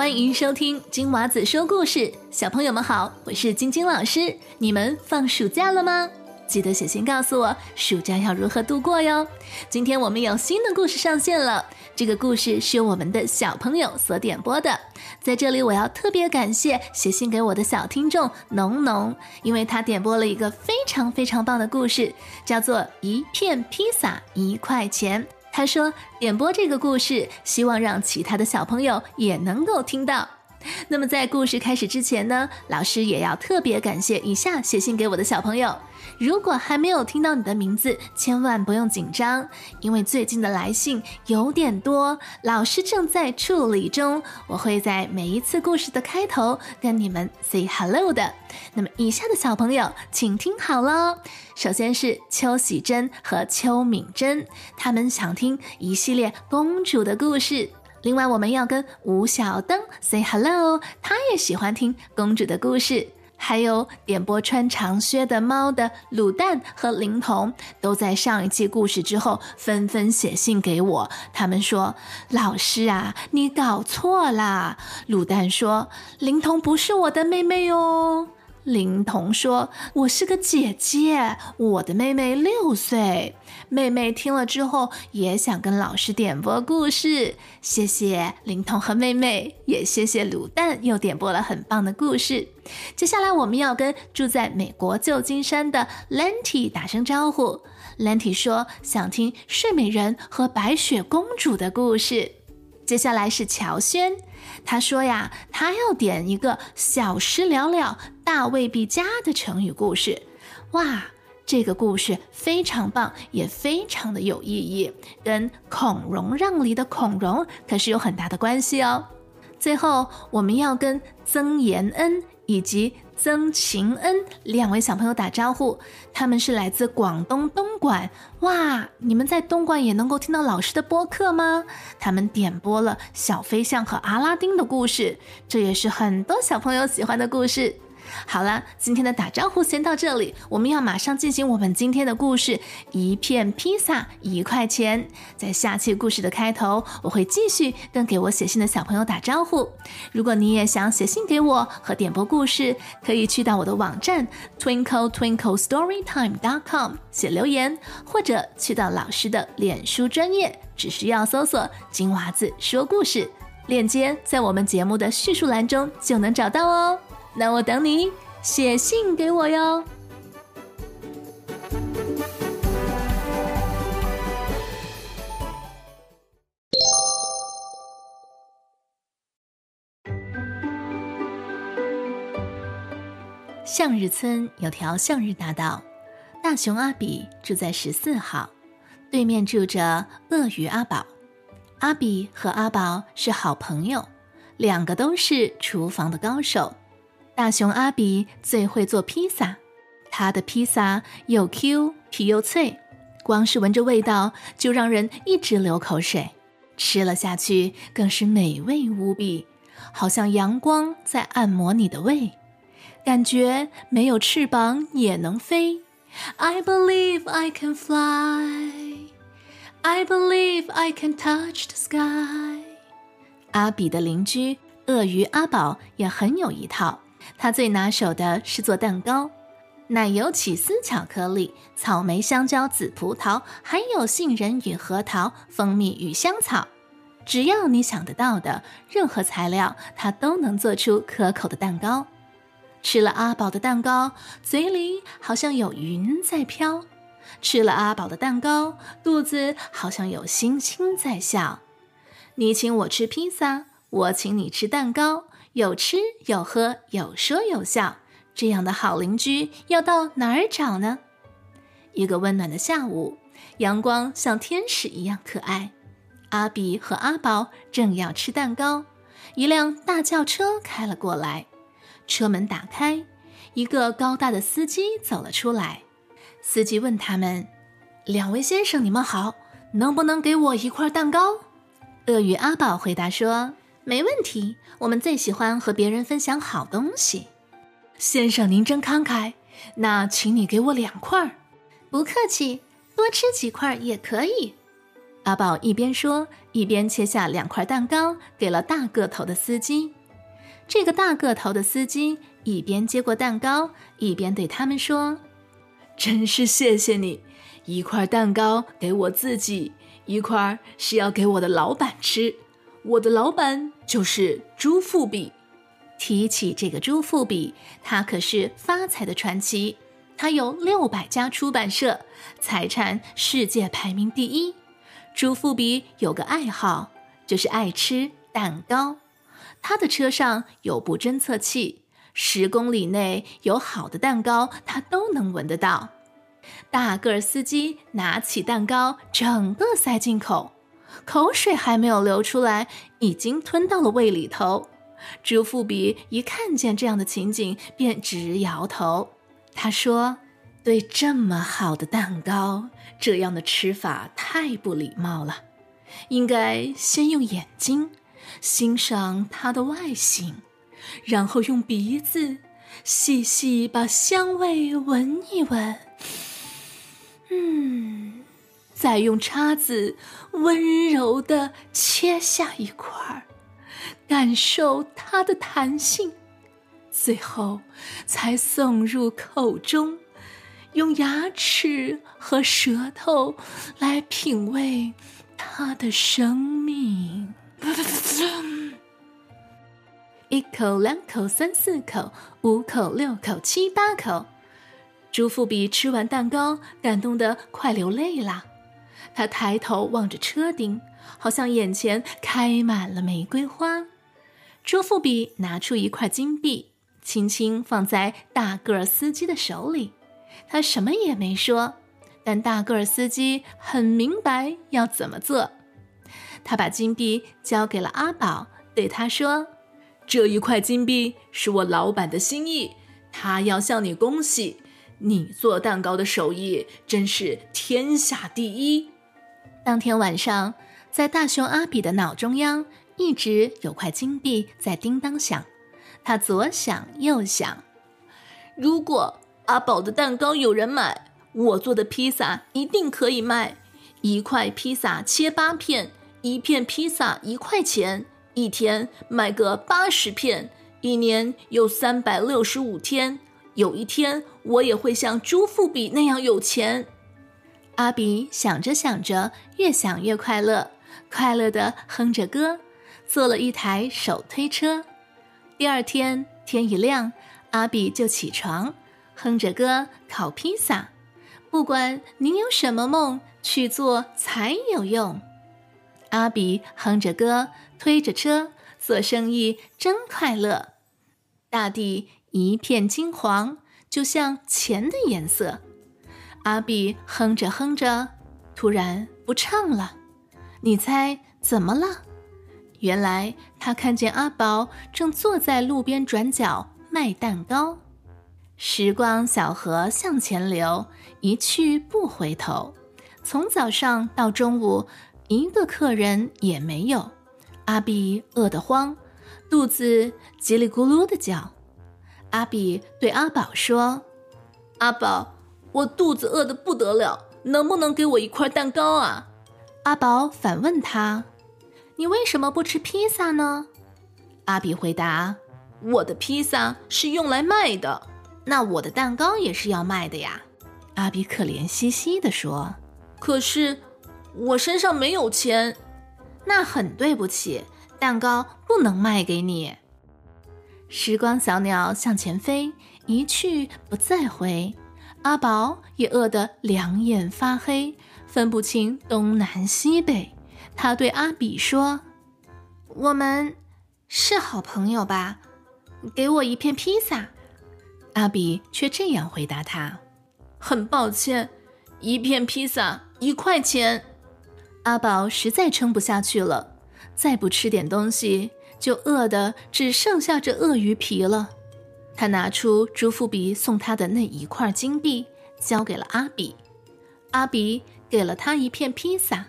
欢迎收听金娃子说故事。小朋友们好，我是晶晶老师。你们放暑假了吗？记得写信告诉我暑假要如何度过哟。今天我们有新的故事上线了，这个故事是由我们的小朋友所点播的。在这里，我要特别感谢写信给我的小听众农农，因为他点播了一个非常非常棒的故事，叫做《一片披萨一块钱》。他说点播这个故事，希望让其他的小朋友也能够听到。那么在故事开始之前呢，老师也要特别感谢以下写信给我的小朋友。如果还没有听到你的名字，千万不用紧张，因为最近的来信有点多，老师正在处理中。我会在每一次故事的开头跟你们 say hello 的。那么以下的小朋友，请听好喽。首先是邱喜珍和邱敏珍，他们想听一系列公主的故事。另外，我们要跟吴小灯 say hello，他也喜欢听公主的故事。还有点播穿长靴的猫的卤蛋和灵童，都在上一期故事之后纷纷写信给我。他们说：“老师啊，你搞错啦！”卤蛋说：“灵童不是我的妹妹哦。”灵童说：“我是个姐姐，我的妹妹六岁。”妹妹听了之后也想跟老师点播故事。谢谢灵童和妹妹，也谢谢卤蛋又点播了很棒的故事。接下来我们要跟住在美国旧金山的 Lenty 打声招呼。Lenty 说想听睡美人和白雪公主的故事。接下来是乔轩，他说呀，他要点一个小诗了了，大未必佳的成语故事。哇，这个故事非常棒，也非常的有意义，跟孔融让梨的孔融可是有很大的关系哦。最后，我们要跟曾延恩以及。曾晴恩两位小朋友打招呼，他们是来自广东东莞。哇，你们在东莞也能够听到老师的播客吗？他们点播了小飞象和阿拉丁的故事，这也是很多小朋友喜欢的故事。好了，今天的打招呼先到这里，我们要马上进行我们今天的故事。一片披萨一块钱，在下期故事的开头，我会继续跟给我写信的小朋友打招呼。如果你也想写信给我和点播故事，可以去到我的网站 twinkle twinkle storytime dot com 写留言，或者去到老师的脸书专业，只需要搜索“金娃子说故事”，链接在我们节目的叙述栏中就能找到哦。那我等你写信给我哟。向日村有条向日大道，大熊阿比住在十四号，对面住着鳄鱼阿宝。阿比和阿宝是好朋友，两个都是厨房的高手。大熊阿比最会做披萨，他的披萨又 Q 皮又脆，光是闻着味道就让人一直流口水，吃了下去更是美味无比，好像阳光在按摩你的胃，感觉没有翅膀也能飞。I believe I can fly, I believe I can touch the sky。阿比的邻居鳄鱼阿宝也很有一套。他最拿手的是做蛋糕，奶油起司巧克力、草莓香蕉紫葡萄，还有杏仁与核桃、蜂蜜与香草，只要你想得到的任何材料，他都能做出可口的蛋糕。吃了阿宝的蛋糕，嘴里好像有云在飘；吃了阿宝的蛋糕，肚子好像有星星在笑。你请我吃披萨，我请你吃蛋糕。有吃有喝有说有笑，这样的好邻居要到哪儿找呢？一个温暖的下午，阳光像天使一样可爱。阿比和阿宝正要吃蛋糕，一辆大轿车开了过来，车门打开，一个高大的司机走了出来。司机问他们：“两位先生，你们好，能不能给我一块蛋糕？”鳄鱼阿宝回答说。没问题，我们最喜欢和别人分享好东西。先生，您真慷慨，那请你给我两块儿。不客气，多吃几块也可以。阿宝一边说，一边切下两块蛋糕给了大个头的司机。这个大个头的司机一边接过蛋糕，一边对他们说：“真是谢谢你，一块蛋糕给我自己，一块是要给我的老板吃。我的老板就是朱富比。提起这个朱富比，他可是发财的传奇。他有六百家出版社，财产世界排名第一。”朱富比有个爱好，就是爱吃蛋糕。他的车上有部侦测器，十公里内有好的蛋糕，他都能闻得到。大个儿司机拿起蛋糕，整个塞进口，口水还没有流出来，已经吞到了胃里头。朱富比一看见这样的情景，便直摇头。他说。对这么好的蛋糕，这样的吃法太不礼貌了。应该先用眼睛欣赏它的外形，然后用鼻子细细把香味闻一闻。嗯，再用叉子温柔地切下一块儿，感受它的弹性，最后才送入口中。用牙齿和舌头来品味它的生命。一口、两口、三四口、五口、六口、七八口，朱富比吃完蛋糕，感动得快流泪了。他抬头望着车顶，好像眼前开满了玫瑰花。朱富比拿出一块金币，轻轻放在大个儿司机的手里。他什么也没说，但大个儿司机很明白要怎么做。他把金币交给了阿宝，对他说：“这一块金币是我老板的心意，他要向你恭喜，你做蛋糕的手艺真是天下第一。”当天晚上，在大熊阿比的脑中央一直有块金币在叮当响，他左想右想，如果。阿宝的蛋糕有人买，我做的披萨一定可以卖。一块披萨切八片，一片披萨一块钱，一天卖个八十片，一年有三百六十五天。有一天我也会像朱富比那样有钱。阿比想着想着，越想越快乐，快乐的哼着歌，做了一台手推车。第二天天一亮，阿比就起床。哼着歌烤披萨，不管您有什么梦，去做才有用。阿比哼着歌推着车做生意真快乐。大地一片金黄，就像钱的颜色。阿比哼着哼着，突然不唱了。你猜怎么了？原来他看见阿宝正坐在路边转角卖蛋糕。时光小河向前流，一去不回头。从早上到中午，一个客人也没有。阿比饿得慌，肚子叽里咕噜的叫。阿比对阿宝说：“阿宝，我肚子饿得不得了，能不能给我一块蛋糕啊？”阿宝反问他：“你为什么不吃披萨呢？”阿比回答：“我的披萨是用来卖的。”那我的蛋糕也是要卖的呀，阿比可怜兮兮地说：“可是我身上没有钱，那很对不起，蛋糕不能卖给你。”时光小鸟向前飞，一去不再回。阿宝也饿得两眼发黑，分不清东南西北。他对阿比说：“我们是好朋友吧？给我一片披萨。”阿比却这样回答他：“很抱歉，一片披萨一块钱。”阿宝实在撑不下去了，再不吃点东西，就饿得只剩下这鳄鱼皮了。他拿出朱富比送他的那一块金币，交给了阿比。阿比给了他一片披萨，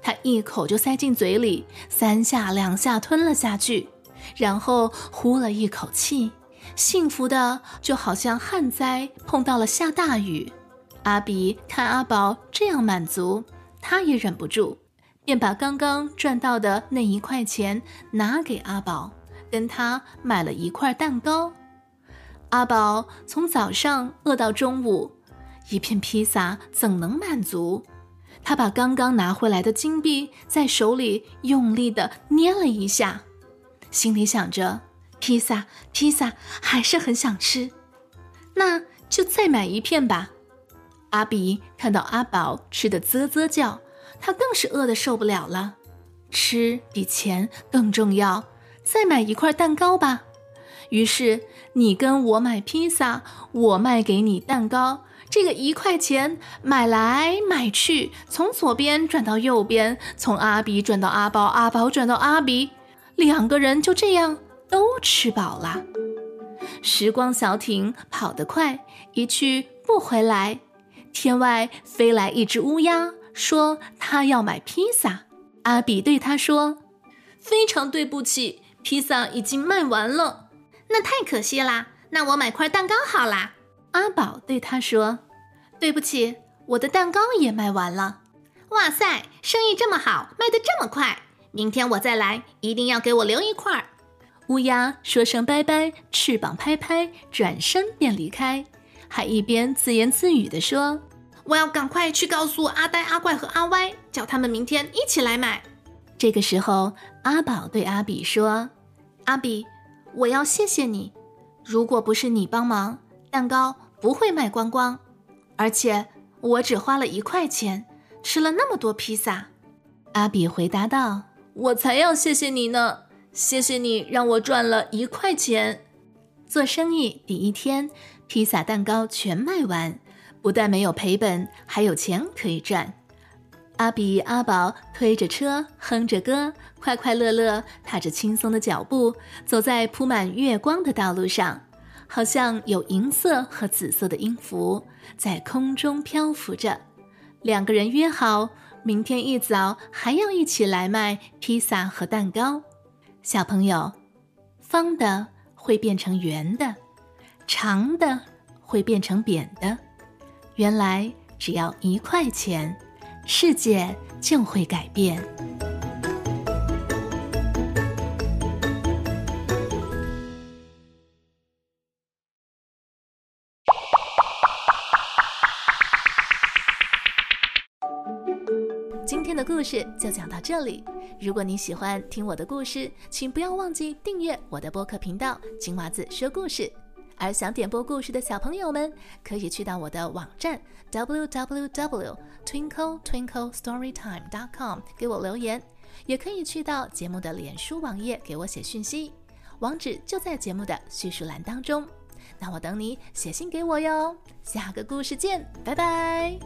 他一口就塞进嘴里，三下两下吞了下去，然后呼了一口气。幸福的就好像旱灾碰到了下大雨。阿比看阿宝这样满足，他也忍不住，便把刚刚赚到的那一块钱拿给阿宝，跟他买了一块蛋糕。阿宝从早上饿到中午，一片披萨怎能满足？他把刚刚拿回来的金币在手里用力地捏了一下，心里想着：披萨，披萨，还是很想吃，那就再买一片吧。阿比看到阿宝吃的啧啧叫，他更是饿得受不了了。吃比钱更重要，再买一块蛋糕吧。于是你跟我买披萨，我卖给你蛋糕。这个一块钱买来买去，从左边转到右边，从阿比转到阿宝，阿宝转到阿比，两个人就这样都吃饱了。时光小艇跑得快，一去不回来。天外飞来一只乌鸦，说他要买披萨。阿比对他说：“非常对不起，披萨已经卖完了，那太可惜啦。那我买块蛋糕好啦。”阿宝对他说：“对不起，我的蛋糕也卖完了。”哇塞，生意这么好，卖得这么快！明天我再来，一定要给我留一块。乌鸦说声拜拜，翅膀拍拍，转身便离开，还一边自言自语地说：“我要赶快去告诉阿呆、阿怪和阿歪，叫他们明天一起来买。”这个时候，阿宝对阿比说：“阿比，我要谢谢你，如果不是你帮忙。”蛋糕不会卖光光，而且我只花了一块钱，吃了那么多披萨。阿比回答道：“我才要谢谢你呢，谢谢你让我赚了一块钱。”做生意第一天，披萨蛋糕全卖完，不但没有赔本，还有钱可以赚。阿比、阿宝推着车，哼着歌，快快乐乐，踏着轻松的脚步，走在铺满月光的道路上。好像有银色和紫色的音符在空中漂浮着。两个人约好，明天一早还要一起来卖披萨和蛋糕。小朋友，方的会变成圆的，长的会变成扁的。原来只要一块钱，世界就会改变。今天的故事就讲到这里。如果你喜欢听我的故事，请不要忘记订阅我的播客频道“金娃子说故事”。而想点播故事的小朋友们，可以去到我的网站 w w w twinkle twinkle storytime dot com 给我留言，也可以去到节目的脸书网页给我写讯息，网址就在节目的叙述栏当中。那我等你写信给我哟。下个故事见，拜拜。